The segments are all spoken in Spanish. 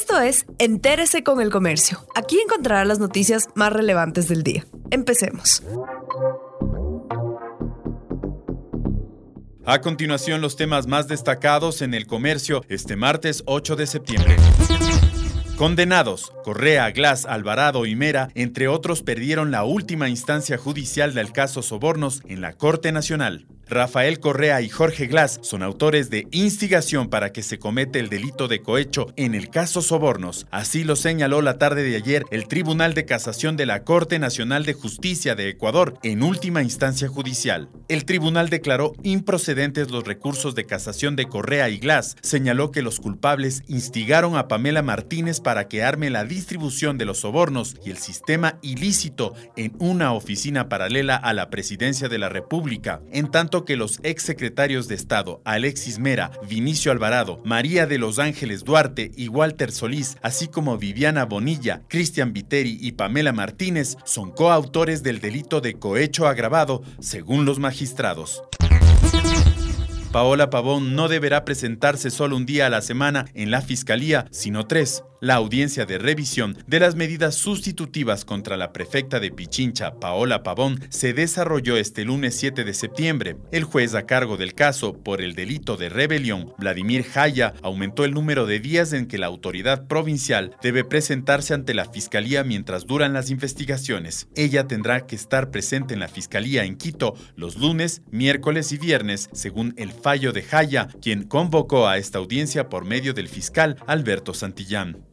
Esto es Entérese con el Comercio. Aquí encontrará las noticias más relevantes del día. Empecemos. A continuación, los temas más destacados en el comercio este martes 8 de septiembre. Condenados, Correa, Glass, Alvarado y Mera, entre otros, perdieron la última instancia judicial del caso Sobornos en la Corte Nacional. Rafael Correa y Jorge Glass son autores de instigación para que se comete el delito de cohecho en el caso Sobornos. Así lo señaló la tarde de ayer el Tribunal de Casación de la Corte Nacional de Justicia de Ecuador en última instancia judicial. El tribunal declaró improcedentes los recursos de casación de Correa y Glass. Señaló que los culpables instigaron a Pamela Martínez para que arme la distribución de los sobornos y el sistema ilícito en una oficina paralela a la presidencia de la República, en tanto que los exsecretarios de Estado Alexis Mera, Vinicio Alvarado, María de los Ángeles Duarte y Walter Solís, así como Viviana Bonilla, Cristian Viteri y Pamela Martínez, son coautores del delito de cohecho agravado, según los magistrados. Paola Pavón no deberá presentarse solo un día a la semana en la Fiscalía, sino tres. La audiencia de revisión de las medidas sustitutivas contra la prefecta de Pichincha, Paola Pavón, se desarrolló este lunes 7 de septiembre. El juez a cargo del caso por el delito de rebelión, Vladimir Jaya, aumentó el número de días en que la autoridad provincial debe presentarse ante la fiscalía mientras duran las investigaciones. Ella tendrá que estar presente en la fiscalía en Quito los lunes, miércoles y viernes, según el fallo de Jaya, quien convocó a esta audiencia por medio del fiscal Alberto Santillán.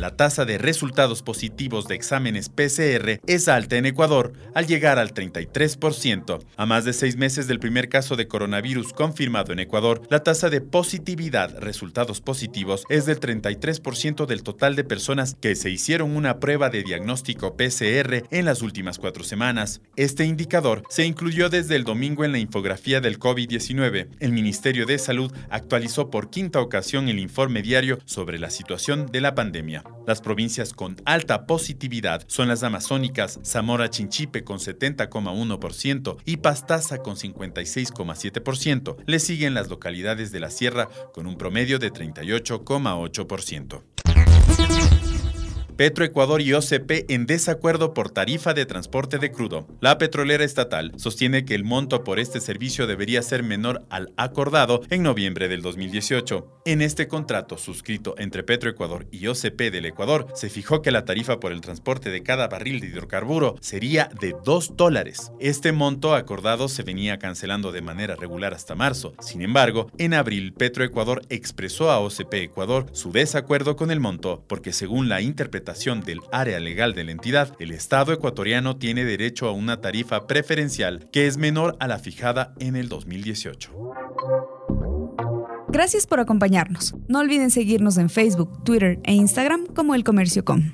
La tasa de resultados positivos de exámenes PCR es alta en Ecuador al llegar al 33%. A más de seis meses del primer caso de coronavirus confirmado en Ecuador, la tasa de positividad, resultados positivos, es del 33% del total de personas que se hicieron una prueba de diagnóstico PCR en las últimas cuatro semanas. Este indicador se incluyó desde el domingo en la infografía del COVID-19. El Ministerio de Salud actualizó por quinta ocasión el informe diario sobre la situación de la pandemia. Las provincias con alta positividad son las amazónicas, Zamora Chinchipe con 70,1% y Pastaza con 56,7%. Le siguen las localidades de la sierra con un promedio de 38,8%. Petroecuador y OCP en desacuerdo por tarifa de transporte de crudo. La petrolera estatal sostiene que el monto por este servicio debería ser menor al acordado en noviembre del 2018. En este contrato suscrito entre Petroecuador y OCP del Ecuador, se fijó que la tarifa por el transporte de cada barril de hidrocarburo sería de 2 dólares. Este monto acordado se venía cancelando de manera regular hasta marzo. Sin embargo, en abril Petroecuador expresó a OCP Ecuador su desacuerdo con el monto porque según la del área legal de la entidad, el Estado ecuatoriano tiene derecho a una tarifa preferencial que es menor a la fijada en el 2018. Gracias por acompañarnos. No olviden seguirnos en Facebook, Twitter e Instagram como El Comercio Com.